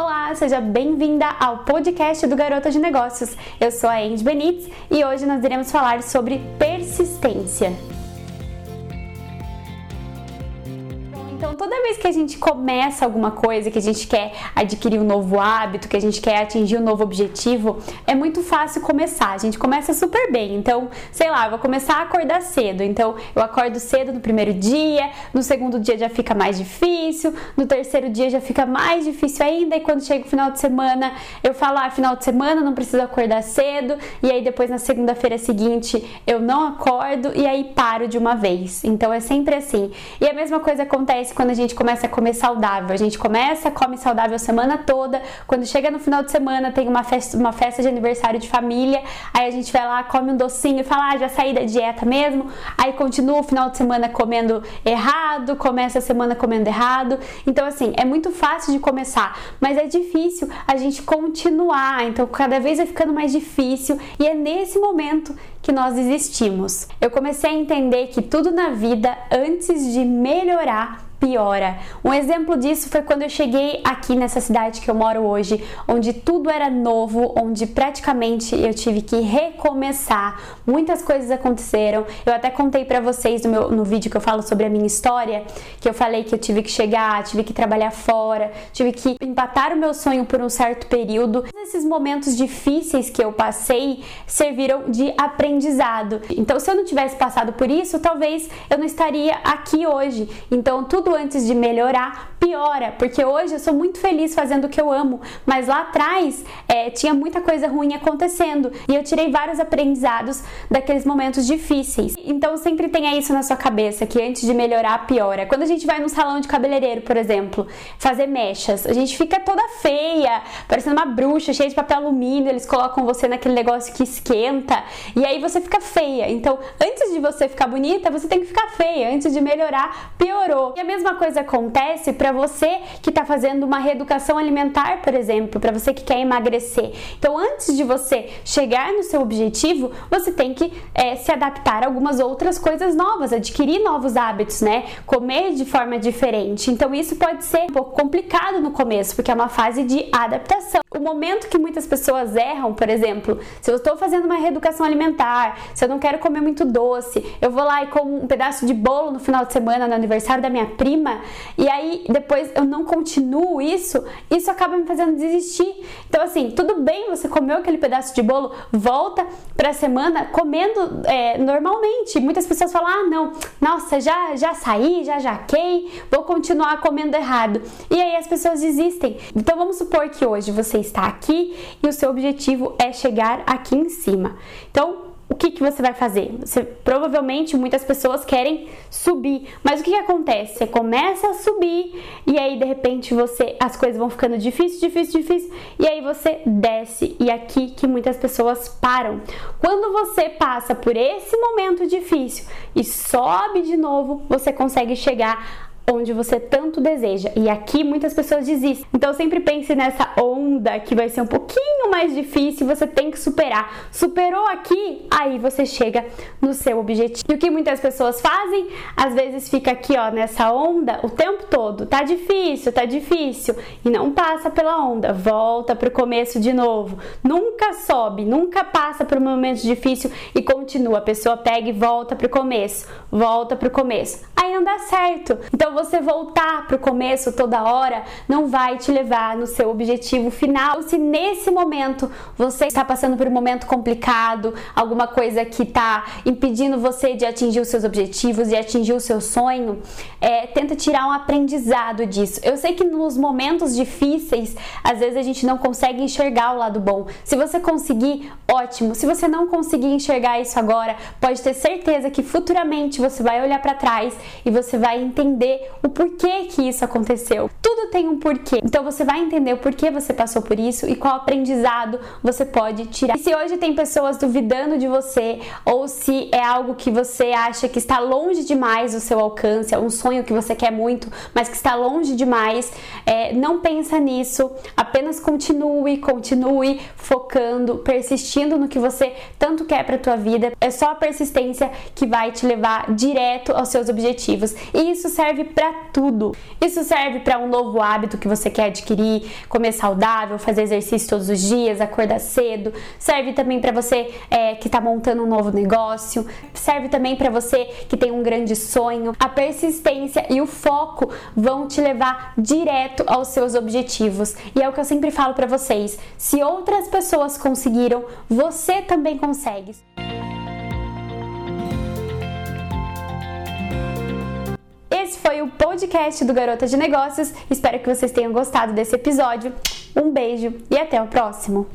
Olá, seja bem-vinda ao podcast do Garota de Negócios. Eu sou a Andy Benites e hoje nós iremos falar sobre persistência. Vez que a gente começa alguma coisa, que a gente quer adquirir um novo hábito, que a gente quer atingir um novo objetivo, é muito fácil começar. A gente começa super bem. Então, sei lá, eu vou começar a acordar cedo. Então, eu acordo cedo no primeiro dia, no segundo dia já fica mais difícil, no terceiro dia já fica mais difícil ainda. E quando chega o final de semana, eu falo, ah, final de semana não preciso acordar cedo. E aí, depois na segunda-feira seguinte, eu não acordo e aí paro de uma vez. Então, é sempre assim. E a mesma coisa acontece quando a gente começa a comer saudável. A gente começa, come saudável a semana toda. Quando chega no final de semana, tem uma festa, uma festa de aniversário de família. Aí a gente vai lá, come um docinho e fala: ah, já saí da dieta mesmo. Aí continua o final de semana comendo errado, começa a semana comendo errado. Então, assim, é muito fácil de começar, mas é difícil a gente continuar. Então, cada vez vai ficando mais difícil. E é nesse momento que nós existimos. Eu comecei a entender que tudo na vida, antes de melhorar, piora. Um exemplo disso foi quando eu cheguei aqui nessa cidade que eu moro hoje, onde tudo era novo, onde praticamente eu tive que recomeçar. Muitas coisas aconteceram. Eu até contei para vocês no, meu, no vídeo que eu falo sobre a minha história, que eu falei que eu tive que chegar, tive que trabalhar fora, tive que empatar o meu sonho por um certo período. Esses momentos difíceis que eu passei serviram de aprendizado. Então, se eu não tivesse passado por isso, talvez eu não estaria aqui hoje. Então, tudo antes de melhorar piora, porque hoje eu sou muito feliz fazendo o que eu amo, mas lá atrás é, tinha muita coisa ruim acontecendo e eu tirei vários aprendizados daqueles momentos difíceis. Então sempre tenha isso na sua cabeça, que antes de melhorar piora. Quando a gente vai num salão de cabeleireiro, por exemplo, fazer mechas, a gente fica toda feia, parecendo uma bruxa, cheia de papel alumínio, eles colocam você naquele negócio que esquenta e aí você fica feia. Então, antes de você ficar bonita, você tem que ficar feia. Antes de melhorar, piorou. E a mesma coisa acontece para você que está fazendo uma reeducação alimentar, por exemplo, para você que quer emagrecer. Então, antes de você chegar no seu objetivo, você tem que é, se adaptar a algumas outras coisas novas, adquirir novos hábitos, né? Comer de forma diferente. Então, isso pode ser um pouco complicado no começo, porque é uma fase de adaptação. O momento que muitas pessoas erram, por exemplo, se eu estou fazendo uma reeducação alimentar, se eu não quero comer muito doce, eu vou lá e como um pedaço de bolo no final de semana, no aniversário da minha prima e aí depois eu não continuo isso, isso acaba me fazendo desistir. Então, assim, tudo bem, você comeu aquele pedaço de bolo, volta pra semana comendo é, normalmente. Muitas pessoas falam: ah, não, nossa, já, já saí, já jaquei, vou continuar comendo errado. E aí as pessoas desistem. Então, vamos supor que hoje você está aqui e o seu objetivo é chegar aqui em cima. Então, o que, que você vai fazer? Você, provavelmente muitas pessoas querem subir, mas o que, que acontece? Você começa a subir e aí de repente você as coisas vão ficando difícil, difícil, difícil e aí você desce e aqui que muitas pessoas param. Quando você passa por esse momento difícil e sobe de novo, você consegue chegar onde você tanto deseja. E aqui muitas pessoas desistem. Então sempre pense nessa onda que vai ser um pouquinho mais difícil, você tem que superar. Superou aqui, aí você chega no seu objetivo. E o que muitas pessoas fazem? Às vezes fica aqui, ó, nessa onda o tempo todo. Tá difícil, tá difícil e não passa pela onda. Volta pro começo de novo. Nunca sobe, nunca passa por um momento difícil e continua. A pessoa pega e volta pro começo, volta pro começo. Aí não dá certo. Então você voltar para o começo toda hora não vai te levar no seu objetivo final. Se nesse momento você está passando por um momento complicado, alguma coisa que está impedindo você de atingir os seus objetivos e atingir o seu sonho, é, tenta tirar um aprendizado disso. Eu sei que nos momentos difíceis, às vezes a gente não consegue enxergar o lado bom. Se você conseguir, ótimo. Se você não conseguir enxergar isso agora, pode ter certeza que futuramente você vai olhar para trás e você vai entender o porquê que isso aconteceu. Tem um porquê. Então você vai entender o porquê você passou por isso e qual aprendizado você pode tirar. E se hoje tem pessoas duvidando de você ou se é algo que você acha que está longe demais do seu alcance, é um sonho que você quer muito, mas que está longe demais, é, não pensa nisso. Apenas continue, continue focando, persistindo no que você tanto quer para tua vida. É só a persistência que vai te levar direto aos seus objetivos. E isso serve para tudo. Isso serve para um novo novo hábito que você quer adquirir, comer saudável, fazer exercício todos os dias, acordar cedo. Serve também para você é, que está montando um novo negócio. Serve também para você que tem um grande sonho. A persistência e o foco vão te levar direto aos seus objetivos. E é o que eu sempre falo para vocês: se outras pessoas conseguiram, você também consegue. Foi o podcast do Garota de Negócios. Espero que vocês tenham gostado desse episódio. Um beijo e até o próximo!